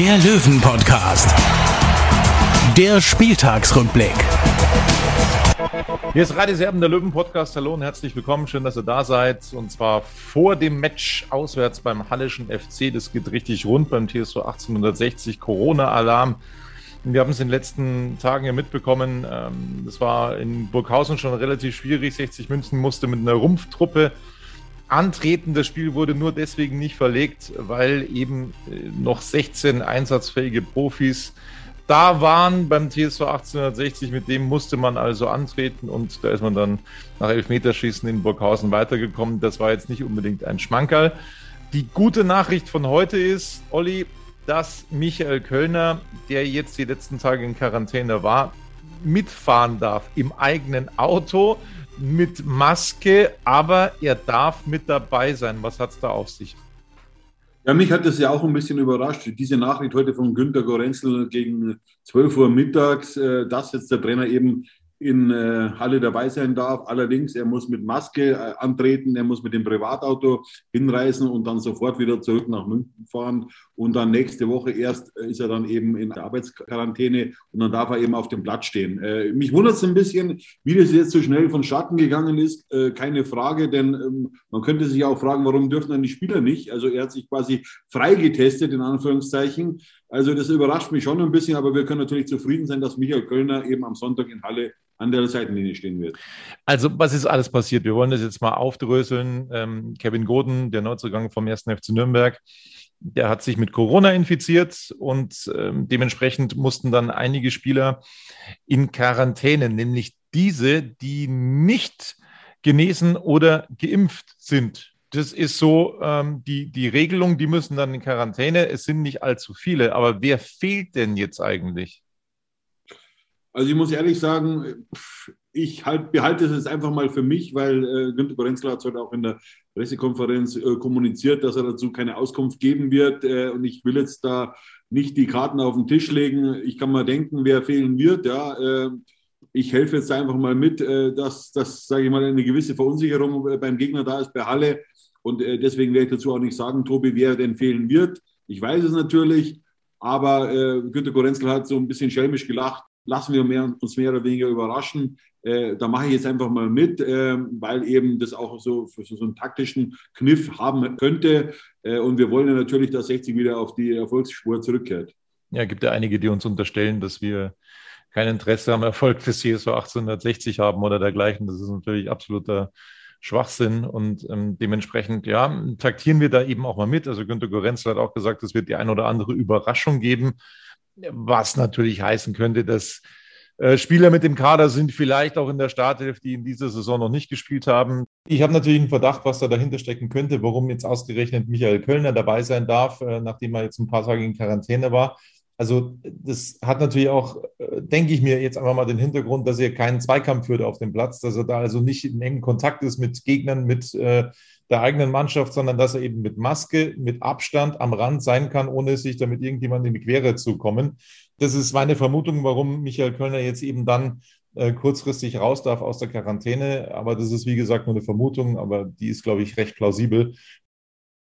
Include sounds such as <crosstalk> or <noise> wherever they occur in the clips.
der Löwen-Podcast. Der Spieltagsrückblick. Hier ist Radio Serben, der Löwen-Podcast. Hallo und herzlich willkommen. Schön, dass ihr da seid. Und zwar vor dem Match auswärts beim Hallischen FC. Das geht richtig rund beim TSV 1860. Corona-Alarm. Wir haben es in den letzten Tagen ja mitbekommen. ähm, Das war in Burghausen schon relativ schwierig. 60 München musste mit einer Rumpftruppe antreten. Das Spiel wurde nur deswegen nicht verlegt, weil eben äh, noch 16 einsatzfähige Profis da waren beim TSV 1860. Mit dem musste man also antreten und da ist man dann nach Elfmeterschießen in Burghausen weitergekommen. Das war jetzt nicht unbedingt ein Schmankerl. Die gute Nachricht von heute ist, Olli, dass Michael Kölner, der jetzt die letzten Tage in Quarantäne war, mitfahren darf im eigenen Auto mit Maske, aber er darf mit dabei sein. Was hat es da auf sich? Ja, mich hat das ja auch ein bisschen überrascht. Diese Nachricht heute von Günter Gorenzel gegen 12 Uhr mittags, äh, dass jetzt der Trainer eben in äh, Halle dabei sein darf. Allerdings, er muss mit Maske äh, antreten, er muss mit dem Privatauto hinreisen und dann sofort wieder zurück nach München fahren. Und dann nächste Woche erst äh, ist er dann eben in der Arbeitsquarantäne und dann darf er eben auf dem Platz stehen. Mich wundert es ein bisschen, wie das jetzt so schnell vonstatten gegangen ist. Keine Frage, denn ähm, man könnte sich auch fragen, warum dürfen dann die Spieler nicht? Also er hat sich quasi freigetestet, in Anführungszeichen. Also das überrascht mich schon ein bisschen, aber wir können natürlich zufrieden sein, dass Michael Kölner eben am Sonntag in Halle an der Seitenlinie stehen wird. Also, was ist alles passiert? Wir wollen das jetzt mal aufdröseln. Ähm, Kevin Goden, der Neuzugang vom 1. FC Nürnberg, der hat sich mit Corona infiziert und ähm, dementsprechend mussten dann einige Spieler in Quarantäne, nämlich diese, die nicht genesen oder geimpft sind. Das ist so ähm, die, die Regelung, die müssen dann in Quarantäne. Es sind nicht allzu viele, aber wer fehlt denn jetzt eigentlich? Also ich muss ehrlich sagen, ich halt, behalte es jetzt einfach mal für mich, weil äh, Günter Gorenzler hat heute auch in der Pressekonferenz äh, kommuniziert, dass er dazu keine Auskunft geben wird. Äh, und ich will jetzt da nicht die Karten auf den Tisch legen. Ich kann mal denken, wer fehlen wird. Ja, äh, ich helfe jetzt einfach mal mit, äh, dass, dass sage ich mal, eine gewisse Verunsicherung äh, beim Gegner da ist bei Halle. Und äh, deswegen werde ich dazu auch nicht sagen, Tobi, wer denn fehlen wird. Ich weiß es natürlich, aber äh, Günter Gorenzel hat so ein bisschen schelmisch gelacht lassen wir mehr, uns mehr oder weniger überraschen. Äh, da mache ich jetzt einfach mal mit, äh, weil eben das auch so, für so einen taktischen Kniff haben könnte. Äh, und wir wollen ja natürlich, dass 60 wieder auf die Erfolgsspur zurückkehrt. Ja, gibt ja einige, die uns unterstellen, dass wir kein Interesse am Erfolg des CSV 1860 haben oder dergleichen. Das ist natürlich absoluter Schwachsinn und ähm, dementsprechend, ja, taktieren wir da eben auch mal mit. Also Günter Gorenzel hat auch gesagt, es wird die ein oder andere Überraschung geben was natürlich heißen könnte, dass äh, Spieler mit dem Kader sind, vielleicht auch in der Startelf, die in dieser Saison noch nicht gespielt haben. Ich habe natürlich einen Verdacht, was da dahinter stecken könnte, warum jetzt ausgerechnet Michael Kölner dabei sein darf, äh, nachdem er jetzt ein paar Tage in Quarantäne war. Also das hat natürlich auch, äh, denke ich mir jetzt einfach mal den Hintergrund, dass er keinen Zweikampf führt auf dem Platz, dass er da also nicht in engem Kontakt ist mit Gegnern, mit äh, der eigenen Mannschaft, sondern dass er eben mit Maske, mit Abstand am Rand sein kann, ohne sich damit irgendjemand in die Quere zu kommen. Das ist meine Vermutung, warum Michael Kölner jetzt eben dann äh, kurzfristig raus darf aus der Quarantäne. Aber das ist, wie gesagt, nur eine Vermutung, aber die ist, glaube ich, recht plausibel.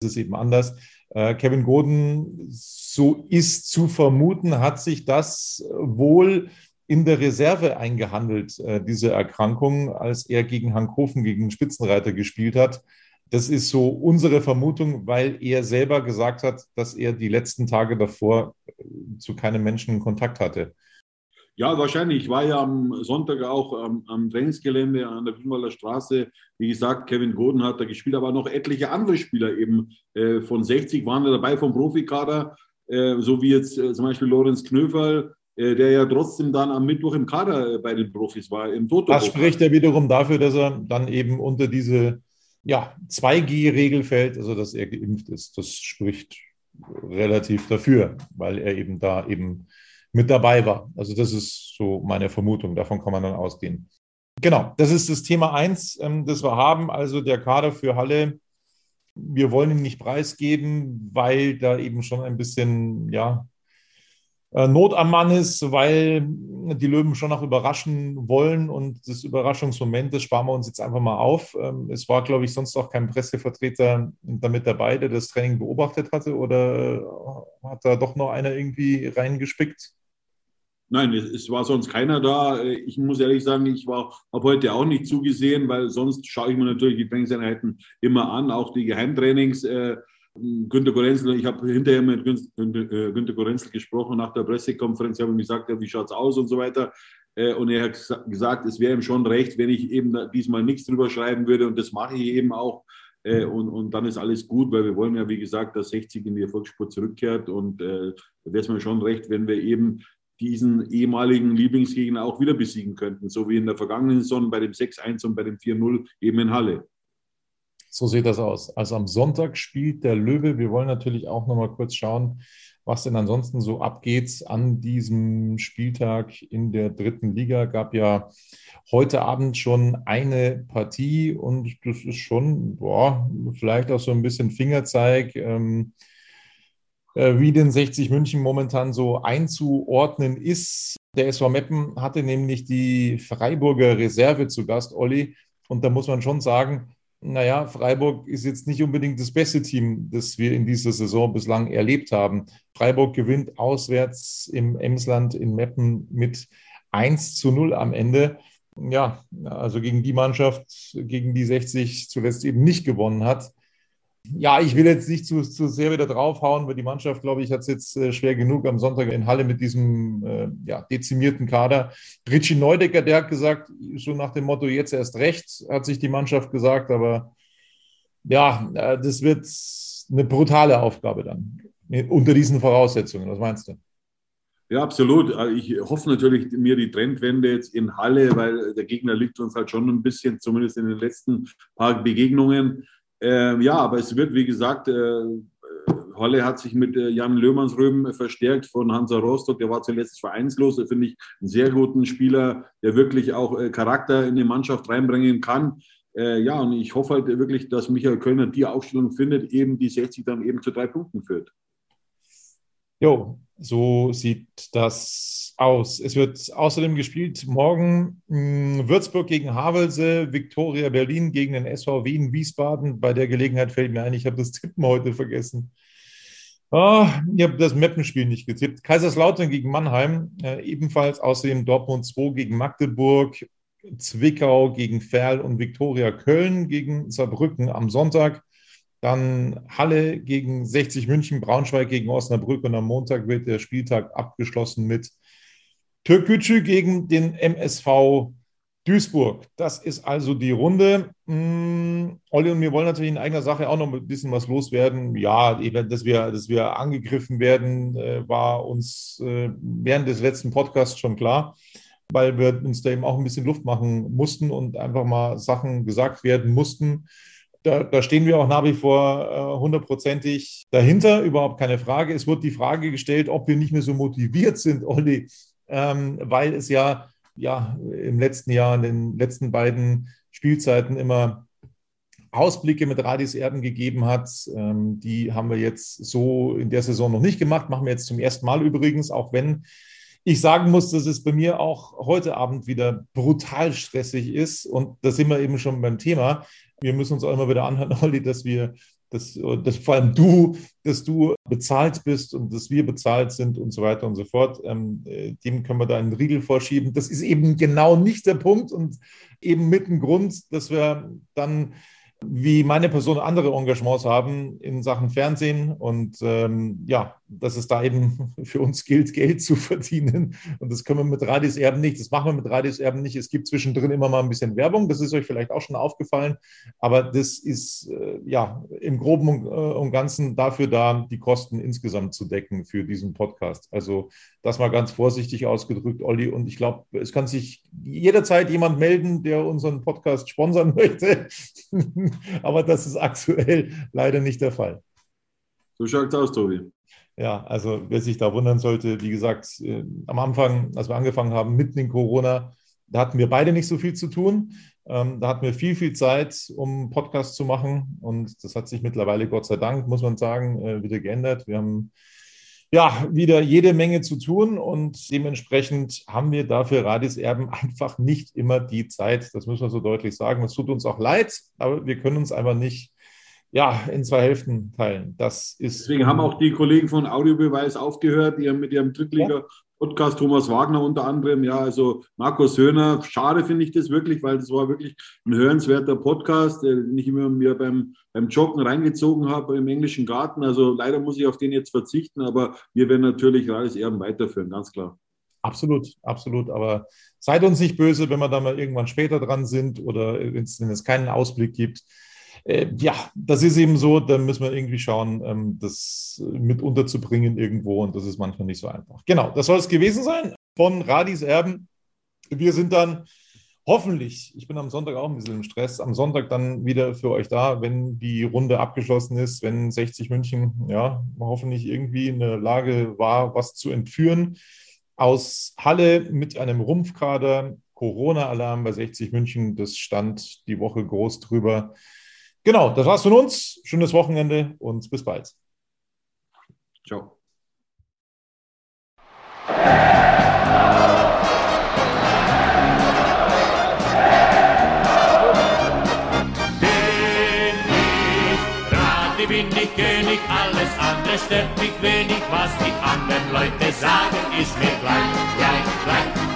Das ist eben anders. Äh, Kevin Goden, so ist zu vermuten, hat sich das wohl in der Reserve eingehandelt, äh, diese Erkrankung, als er gegen Hankhofen, gegen Spitzenreiter gespielt hat. Das ist so unsere Vermutung, weil er selber gesagt hat, dass er die letzten Tage davor äh, zu keinem Menschen Kontakt hatte. Ja, wahrscheinlich. Ich war ja am Sonntag auch am, am Trainingsgelände an der Grünwalder Straße. Wie gesagt, Kevin Goden hat da gespielt, aber noch etliche andere Spieler eben äh, von 60 waren da dabei vom Profikader, äh, so wie jetzt äh, zum Beispiel Lorenz Knöferl, äh, der ja trotzdem dann am Mittwoch im Kader äh, bei den Profis war, im Toto. Das spricht ja wiederum dafür, dass er dann eben unter diese ja, 2G-Regel fällt, also dass er geimpft ist. Das spricht relativ dafür, weil er eben da eben mit dabei war. Also das ist so meine Vermutung, davon kann man dann ausgehen. Genau, das ist das Thema eins, ähm, das wir haben, also der Kader für Halle. Wir wollen ihn nicht preisgeben, weil da eben schon ein bisschen, ja, Not am Mann ist, weil die Löwen schon noch überraschen wollen und das Überraschungsmoment, das sparen wir uns jetzt einfach mal auf. Ähm, es war, glaube ich, sonst auch kein Pressevertreter damit dabei, der das Training beobachtet hatte oder äh, hat da doch noch einer irgendwie reingespickt? Nein, es, war sonst keiner da. Ich muss ehrlich sagen, ich habe heute auch nicht zugesehen, weil sonst schaue ich mir natürlich die Trainingseinheiten immer an, auch die Geheimtrainings. Äh, Günter Gorenzel, ich habe hinterher mit Günter, Günter Gorenzel gesprochen nach der Pressekonferenz, ich habe ihm gesagt, ja, wie schaut es aus und so weiter. Äh, und er hat gesagt, es wäre ihm schon recht, wenn ich eben diesmal nichts drüber schreiben würde. Und das mache ich eben auch. Äh, und, und dann ist alles gut, weil wir wollen ja, wie gesagt, dass 60 in die Erfolgsspur zurückkehrt. Und äh, da wäre es mir schon recht, wenn wir eben diesen ehemaligen Lieblingsgegner auch wieder besiegen könnten, so wie in der vergangenen Saison bei dem 6-1 und bei dem 4-0 eben in Halle. So sieht das aus. Also am Sonntag spielt der Löwe. Wir wollen natürlich auch noch mal kurz schauen, was denn ansonsten so abgeht an diesem Spieltag in der dritten Liga. Gab ja heute Abend schon eine Partie und das ist schon, boah, vielleicht auch so ein bisschen Fingerzeig. Ähm, äh, wie den 60 München momentan so einzuordnen ist. Der SV Meppen hatte nämlich die Freiburger Reserve zu Gast, Olli. Und da muss man schon sagen, naja, Freiburg ist jetzt nicht unbedingt das beste Team, das wir in dieser Saison bislang erlebt haben. Freiburg gewinnt auswärts im Emsland in Meppen mit 1 zu 0 am Ende. Ja, also gegen die Mannschaft, gegen die 60 zuletzt eben nicht gewonnen hat. Ja, ich will jetzt nicht zu, zu sehr wieder draufhauen, weil die Mannschaft, glaube ich, hat es jetzt äh, schwer genug am Sonntag in Halle mit diesem äh, ja, dezimierten Kader. Richie Neudecker, der hat gesagt, so nach dem Motto, jetzt erst recht, hat sich die Mannschaft gesagt, aber ja, äh, das wird eine brutale Aufgabe dann unter diesen Voraussetzungen. Was meinst du? Ja, absolut. Äh, ich hoffe natürlich mir die Trendwende jetzt in Halle, weil der Gegner liegt uns halt schon ein bisschen, zumindest in den letzten paar Begegnungen. Ähm, ja, aber es wird, wie gesagt, äh, Holle hat sich mit äh, Jan Löhmannsröben verstärkt von Hansa Rostock. Der war zuletzt vereinslos. Da finde ich einen sehr guten Spieler, der wirklich auch äh, Charakter in die Mannschaft reinbringen kann. Äh, ja, und ich hoffe halt wirklich, dass Michael Kölner die Aufstellung findet, eben die 60 dann eben zu drei Punkten führt. Jo, so sieht das aus. Es wird außerdem gespielt morgen mh, hm, Würzburg gegen Havelse, Viktoria Berlin gegen den SV Wien Wiesbaden. Bei der Gelegenheit fällt mir ein, ich habe das Tippen heute vergessen. Oh, ich habe das Mappenspiel nicht getippt. Kaiserslautern gegen Mannheim, äh, ebenfalls außerdem Dortmund 2 gegen Magdeburg, Zwickau gegen Ferl und Viktoria Köln gegen Saarbrücken am Sonntag. Dann Halle gegen 60 München, Braunschweig gegen Osnabrück und am Montag wird der Spieltag abgeschlossen mit Türkgücü gegen den MSV Duisburg. Das ist also die Runde. Mm, Olli und wir wollen natürlich in eigener Sache auch noch ein bisschen was loswerden. Ja, dass wir, dass wir angegriffen werden, äh, war uns äh, während des letzten Podcasts schon klar, weil wir uns da eben auch ein bisschen Luft machen mussten und einfach mal Sachen gesagt werden mussten da, da, stehen wir auch nach wie vor äh, hundertprozentig dahinter, überhaupt keine Frage. Es wird die Frage gestellt, ob wir nicht mehr so motiviert sind, Olli, ähm, weil es ja, ja im letzten Jahr, in den letzten beiden Spielzeiten immer Ausblicke mit Radis Erden gegeben hat. Ähm, die haben wir jetzt so in der Saison noch nicht gemacht, machen wir jetzt zum ersten Mal übrigens, auch wenn ich sagen muss, dass es bei mir auch heute Abend wieder brutal stressig ist. Und da sind wir eben schon beim Thema wir müssen uns auch immer wieder anhören, <laughs> Olli, dass wir, dass, dass vor allem du, dass du bezahlt bist und dass wir bezahlt sind und so weiter und so fort. Ähm, äh, dem können wir da einen Riegel vorschieben. Das ist eben genau nicht der Punkt und eben mit dem Grund, dass wir dann wie meine Person andere Engagements haben in Sachen Fernsehen und ähm, ja, dass es da eben <laughs> für uns gilt, Geld zu verdienen. Und das können wir mit Radis Erben nicht. Das machen wir mit Radis Erben nicht. Es gibt zwischendrin immer mal ein bisschen Werbung. Das ist euch vielleicht auch schon aufgefallen. Aber das ist äh, ja im Groben und, äh, und, Ganzen dafür da, die Kosten insgesamt zu decken für diesen Podcast. Also das mal ganz vorsichtig ausgedrückt, Olli. Und ich glaube, es kann sich jederzeit jemand melden, der unseren Podcast sponsern <laughs> möchte. Aber das ist aktuell leider nicht der Fall. So schaut's aus, Tobi. Ja, also wer sich da wundern sollte, wie gesagt, äh, am Anfang, als wir angefangen haben, mitten in Corona, da hatten wir beide nicht so viel zu tun. Ähm, da hatten wir viel, viel Zeit, um Podcasts zu machen. Und das hat sich mittlerweile, Gott sei Dank, muss man sagen, äh, wieder geändert. Wir haben ja wieder jede Menge zu tun und dementsprechend haben wir dafür Radis Erben <laughs> einfach nicht immer die Zeit. Das müssen wir so deutlich sagen. Es tut uns auch leid, aber wir können uns einfach nicht ja, in zwei Hälften teilen. Das ist. Deswegen haben auch die Kollegen von Audiobeweis aufgehört, die mit ihrem Drittliga Podcast Thomas Wagner unter anderem, ja, also Markus Höhner. Schade finde ich das wirklich, weil das war wirklich ein hörenswerter Podcast, den ich immer mir beim, beim Joggen reingezogen habe im englischen Garten. Also leider muss ich auf den jetzt verzichten, aber wir werden natürlich Rades Erben weiterführen, ganz klar. Absolut, absolut. Aber seid uns nicht böse, wenn wir da mal irgendwann später dran sind oder wenn es keinen Ausblick gibt. Äh, ja, das ist eben so, da müssen wir irgendwie schauen, ähm, das mit unterzubringen irgendwo und das ist manchmal nicht so einfach. Genau, das soll es gewesen sein von Radis Erben. Wir sind dann hoffentlich, ich bin am Sonntag auch ein bisschen im Stress, am Sonntag dann wieder für euch da, wenn die Runde abgeschlossen ist, wenn 60 München ja hoffentlich irgendwie in der Lage war, was zu entführen. Aus Halle mit einem Rumpfkader, Corona-Alarm bei 60 München, das stand die Woche groß drüber. Genau, das war's von uns. Schönes Wochenende und bis bald. Ciao. bin ich König, alles andere stört mich wenig, was die anderen Leute sagen, ist mir gleich, gleich, gleich